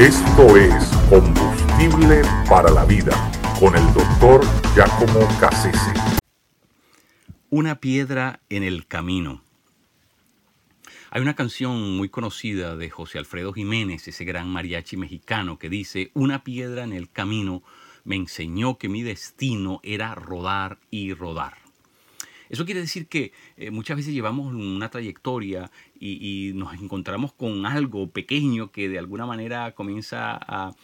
Esto es Combustible para la Vida con el doctor Giacomo Cassese. Una piedra en el camino. Hay una canción muy conocida de José Alfredo Jiménez, ese gran mariachi mexicano, que dice, Una piedra en el camino me enseñó que mi destino era rodar y rodar. Eso quiere decir que eh, muchas veces llevamos una trayectoria y, nos encontramos con algo pequeño que de alguna manera comienza a,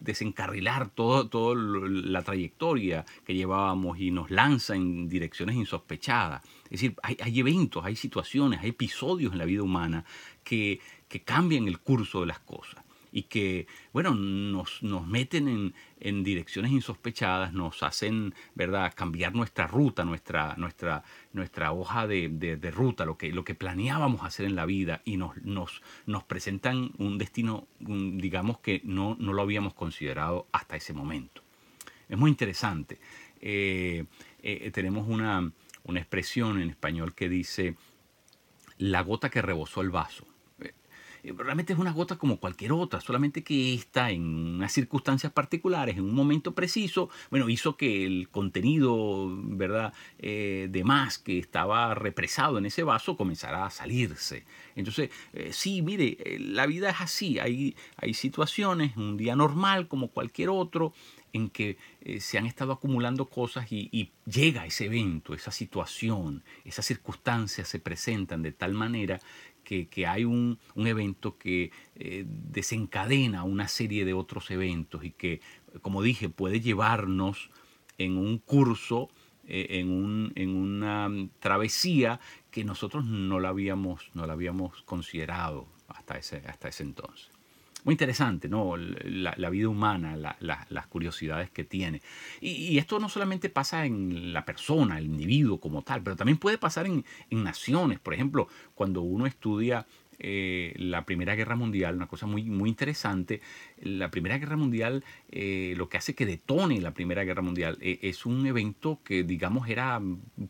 desencarrilar toda la trayectoria que llevábamos y nos lanza en direcciones insospechadas. Es decir, hay, eventos, hay situaciones, hay episodios en la vida humana que cambian el curso de las cosas y que, bueno, nos, nos meten en, en, direcciones insospechadas, nos hacen, ¿verdad?, cambiar nuestra ruta, nuestra, nuestra, nuestra hoja de, de, ruta, lo que, lo que planeábamos hacer en la vida y nos, nos, nos presentan un destino, digamos, que no, no lo habíamos considerado hasta ese momento. Es muy interesante. Eh, eh, tenemos una, una expresión en español que dice, la gota que rebosó el vaso. Eh, realmente es una gota como cualquier otra, solamente que esta, en unas circunstancias particulares, en un momento preciso, bueno, hizo que el contenido, ¿verdad?, eh, de más que estaba represado en ese vaso comenzara a salirse. Entonces, eh, sí, mire, la vida es así, hay, hay situaciones, un día normal como cualquier otro, en que se han estado acumulando cosas y, y, llega ese evento, esa situación, esas circunstancias se presentan de tal manera que, hay un, evento que eh, desencadena una serie de otros eventos y que, como dije, puede llevarnos en un curso, eh, en, un, en, una travesía que nosotros no la habíamos, no la habíamos considerado hasta ese, hasta ese entonces muy interesante, ¿no? La, vida humana, las curiosidades que tiene. Y, esto no solamente pasa en la persona, el individuo como tal, pero también puede pasar en, en naciones. Por ejemplo, cuando uno estudia eh, la Primera Guerra Mundial, una cosa muy, muy interesante. La Primera Guerra Mundial, eh, lo que hace que detone la Primera Guerra Mundial, eh, es un evento que, digamos, era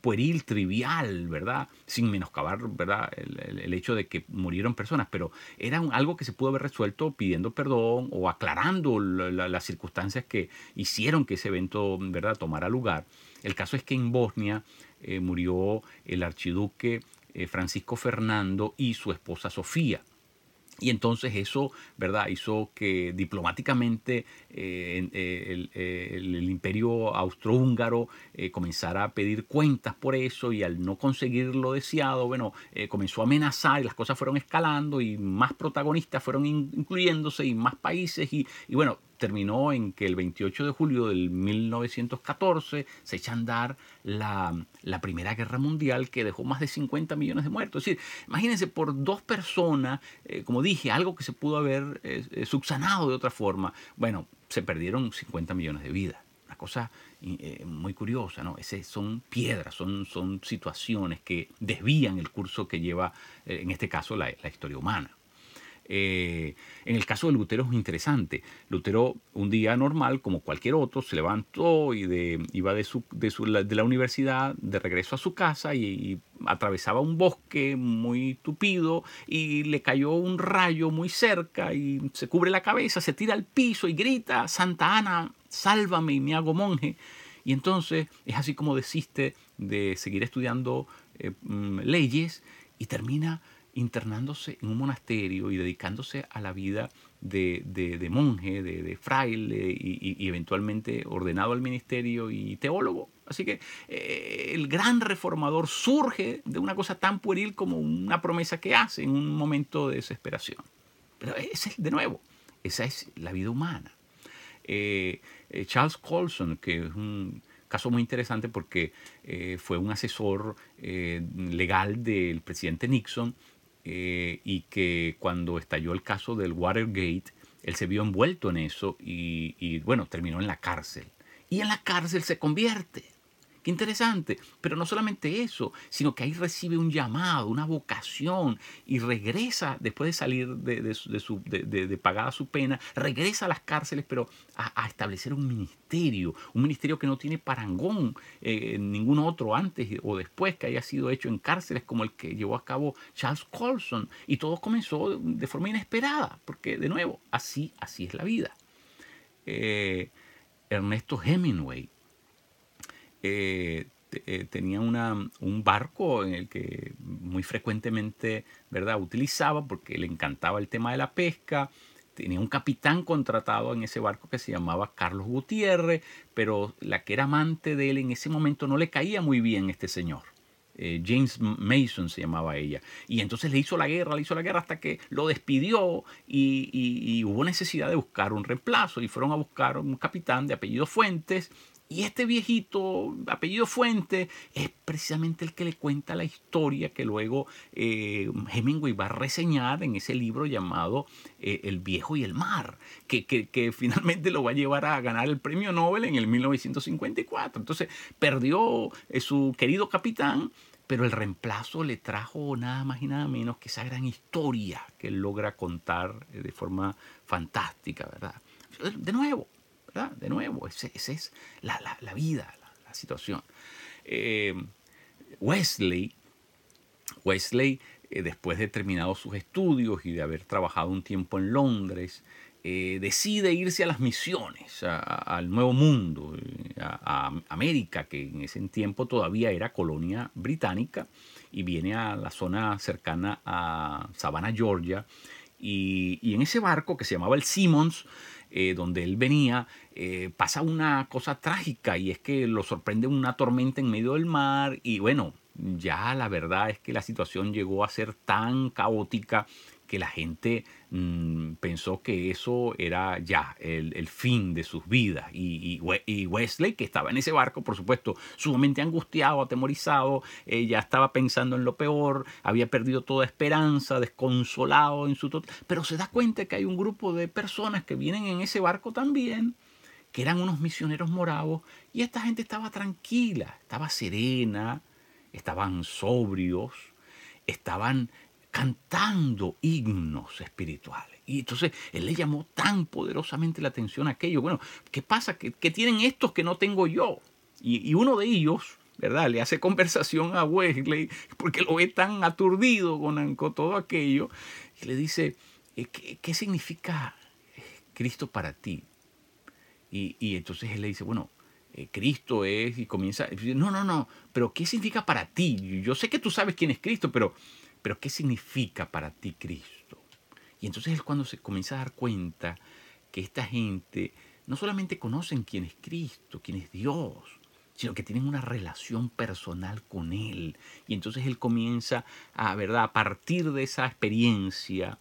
pueril, trivial, ¿verdad? Sin menoscabar, ¿verdad? El, hecho de que murieron personas, pero era algo que se pudo haber resuelto pidiendo perdón o aclarando las circunstancias que hicieron que ese evento, ¿verdad?, tomara lugar. El caso es que en Bosnia murió el archiduque eh, Francisco Fernando y su esposa Sofía. Y entonces eso, ¿verdad? Hizo que diplomáticamente eh, eh, el, imperio austrohúngaro comenzara a pedir cuentas por eso y al no conseguir lo deseado, bueno, comenzó a amenazar y las cosas fueron escalando y más protagonistas fueron incluyéndose y más países y, y bueno, terminó en que el 28 de julio del 1914 se echa a andar la, Primera Guerra Mundial que dejó más de 50 millones de muertos. Es decir, imagínense, por dos personas, eh, como dije, algo que se pudo haber eh, eh, subsanado de otra forma, bueno, se perdieron 50 millones de vidas. Una cosa muy curiosa, ¿no? Ese son piedras, son, son situaciones que desvían el curso que lleva, en este caso, la historia humana. Eh, en el caso de Lutero es interesante. Lutero, un día normal, como cualquier otro, se levantó y iba de, su, de, su, de la universidad de regreso a su casa y, atravesaba un bosque muy tupido y le cayó un rayo muy cerca y se cubre la cabeza, se tira al piso y grita, Santa Ana, sálvame y me hago monje. Y entonces es así como desiste de seguir estudiando eh, mm, leyes y termina internándose en un monasterio y dedicándose a la vida de, monje, de, fraile y, eventualmente ordenado al ministerio y teólogo. Así que eh, el gran reformador surge de una cosa tan pueril como una promesa que hace en un momento de desesperación. Pero es de nuevo, esa es la vida humana. Eh, eh, Charles Colson, que es un caso muy interesante porque fue un asesor legal del presidente Nixon, eh, y que cuando estalló el caso del Watergate, él se vio envuelto en eso y, bueno, terminó en la cárcel. Y en la cárcel se convierte. Qué interesante. Pero no solamente eso, sino que ahí recibe un llamado, una vocación y regresa, después de salir de, su, pagada su pena, regresa a las cárceles, pero a, establecer un ministerio, un ministerio que no tiene parangón eh, ningún otro antes o después que haya sido hecho en cárceles como el que llevó a cabo Charles Colson. Y todo comenzó de forma inesperada, porque de nuevo, así, así es la vida. Eh, Ernesto Hemingway eh, eh, tenía un barco en el que muy frecuentemente ¿verdad? utilizaba porque le encantaba el tema de la pesca. Tenía un capitán contratado en ese barco que se llamaba Carlos Gutiérrez, pero la que era amante de él en ese momento no le caía muy bien este señor. Eh, James Mason se llamaba ella. Y entonces le hizo la guerra, le hizo la guerra hasta que lo despidió y, y hubo necesidad de buscar un reemplazo. Y fueron a buscar un capitán de apellido Fuentes y este viejito, apellido Fuente, es precisamente el que le cuenta la historia que luego eh, Hemingway va a reseñar en ese libro llamado eh, El viejo y el mar, que, que, finalmente lo va a llevar a ganar el premio Nobel en el 1954. Entonces perdió eh, su querido capitán, pero el reemplazo le trajo nada más y nada menos que esa gran historia que él logra contar de forma fantástica, ¿verdad? De nuevo, de nuevo, esa es la, vida, la, situación. Eh, Wesley, Wesley eh, después de terminados sus estudios y de haber trabajado un tiempo en Londres, eh, decide irse a las misiones, al Nuevo Mundo, a, América, que en ese tiempo todavía era colonia británica, y viene a la zona cercana a Savannah, Georgia, y, y en ese barco que se llamaba el Simmons, eh, donde él venía, eh, pasa una cosa trágica y es que lo sorprende una tormenta en medio del mar y bueno, ya la verdad es que la situación llegó a ser tan caótica que la gente mm, pensó que eso era ya el, fin de sus vidas. Y, Wesley, que estaba en ese barco, por supuesto, sumamente angustiado, atemorizado, eh, ya estaba pensando en lo peor, había perdido toda esperanza, desconsolado en su total. Pero se da cuenta que hay un grupo de personas que vienen en ese barco también que eran unos misioneros moravos, y esta gente estaba tranquila, estaba serena, estaban sobrios, estaban cantando himnos espirituales. Y entonces él le llamó tan poderosamente la atención a aquello. Bueno, ¿qué pasa? ¿Qué, tienen estos que no tengo yo? Y, uno de ellos, ¿verdad? Le hace conversación a Wesley porque lo ve tan aturdido con, todo aquello. Y le dice, eh, ¿qué, significa eh, Cristo para ti? Y, y entonces él le dice, bueno, eh, Cristo es, y comienza, no, no, no, pero ¿qué significa para ti? Yo sé que tú sabes quién es Cristo, pero pero ¿qué significa para ti Cristo? Y entonces es cuando se comienza a dar cuenta que esta gente no solamente conocen quién es Cristo, quién es Dios, sino que tienen una relación personal con Él. Y entonces Él comienza a, ¿verdad? A partir de esa experiencia,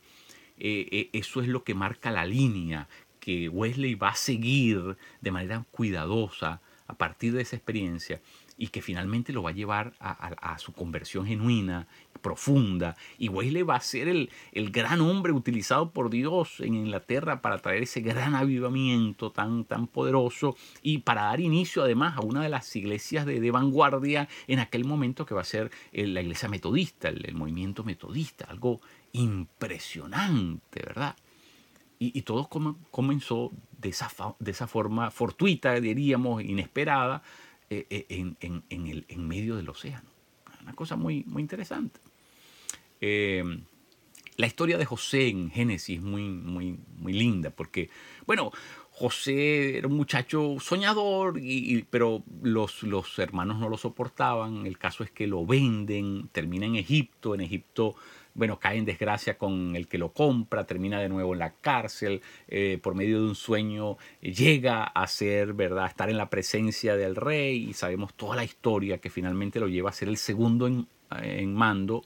eh, eh, eso es lo que marca la línea que Wesley va a seguir de manera cuidadosa a partir de esa experiencia y que finalmente lo va a llevar a, su conversión genuina, profunda. Y Wesley va a ser el, el, gran hombre utilizado por Dios en Inglaterra para traer ese gran avivamiento tan, tan poderoso y para dar inicio además a una de las iglesias de, vanguardia en aquel momento que va a ser la iglesia metodista, el, movimiento metodista, algo impresionante, ¿verdad? Y, todo comenzó de esa, de esa forma fortuita, diríamos, inesperada, eh, eh, en, el, en medio del océano. Una cosa muy, muy interesante. Eh, la historia de José en Génesis es muy, muy, muy linda, porque, bueno, José era un muchacho soñador, y, pero los, los hermanos no lo soportaban. El caso es que lo venden, termina en Egipto. En Egipto bueno, cae en desgracia con el que lo compra, termina de nuevo en la cárcel, eh, por medio de un sueño eh, llega a ser, ¿verdad?, estar en la presencia del rey y sabemos toda la historia que finalmente lo lleva a ser el segundo en, mando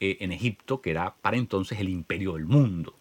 eh, en Egipto, que era para entonces el imperio del mundo.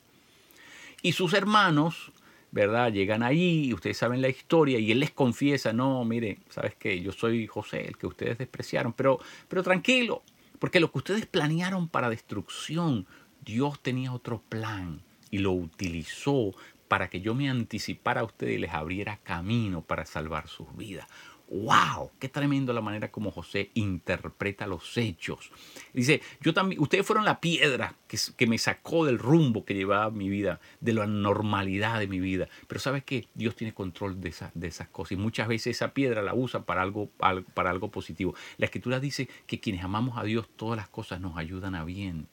Y sus hermanos, ¿verdad? Llegan allí, ustedes saben la historia, y él les confiesa, no, mire, ¿sabes qué? Yo soy José, el que ustedes despreciaron, pero, pero tranquilo, porque lo que ustedes planearon para destrucción, Dios tenía otro plan y lo utilizó para que yo me anticipara a ustedes y les abriera camino para salvar sus vidas. Wow, qué tremendo la manera como José interpreta los hechos. Dice, yo también, ustedes fueron la piedra que, que me sacó del rumbo que llevaba mi vida, de la normalidad de mi vida. Pero sabes qué, Dios tiene control de, esa, de esas cosas y muchas veces esa piedra la usa para algo, para algo positivo. La escritura dice que quienes amamos a Dios, todas las cosas nos ayudan a bien.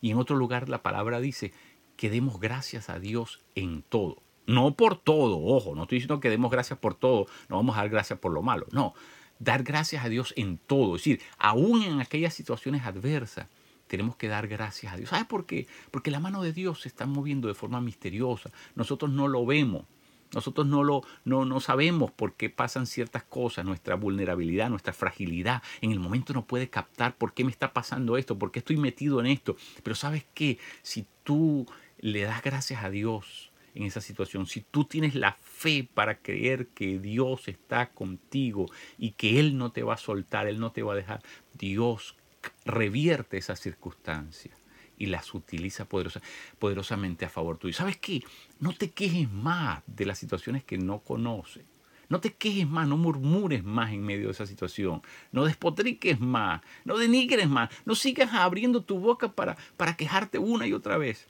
Y en otro lugar la palabra dice que demos gracias a Dios en todo. No por todo, ojo, no estoy diciendo que demos gracias por todo, no vamos a dar gracias por lo malo, no, dar gracias a Dios en todo, es decir, aún en aquellas situaciones adversas, tenemos que dar gracias a Dios. ¿Sabes por qué? Porque la mano de Dios se está moviendo de forma misteriosa, nosotros no lo vemos, nosotros no, lo, no, no sabemos por qué pasan ciertas cosas, nuestra vulnerabilidad, nuestra fragilidad. En el momento no puede captar por qué me está pasando esto, por qué estoy metido en esto. Pero sabes qué, si tú le das gracias a Dios en esa situación, si tú tienes la fe para creer que Dios está contigo y que Él no te va a soltar, Él no te va a dejar, Dios revierte esa circunstancia y las utiliza poderosa, poderosamente a favor tuyo. ¿Sabes qué? No te quejes más de las situaciones que no conoces. No te quejes más, no murmures más en medio de esa situación. No despotriques más, no denigres más, no sigas abriendo tu boca para, para quejarte una y otra vez.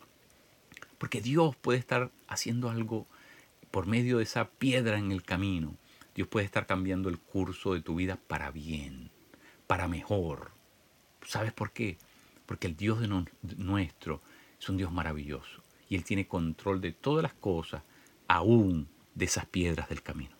Porque Dios puede estar haciendo algo por medio de esa piedra en el camino. Dios puede estar cambiando el curso de tu vida para bien, para mejor. ¿Sabes por qué? Porque el Dios nuestro es un Dios maravilloso y Él tiene control de todas las cosas, aún de esas piedras del camino.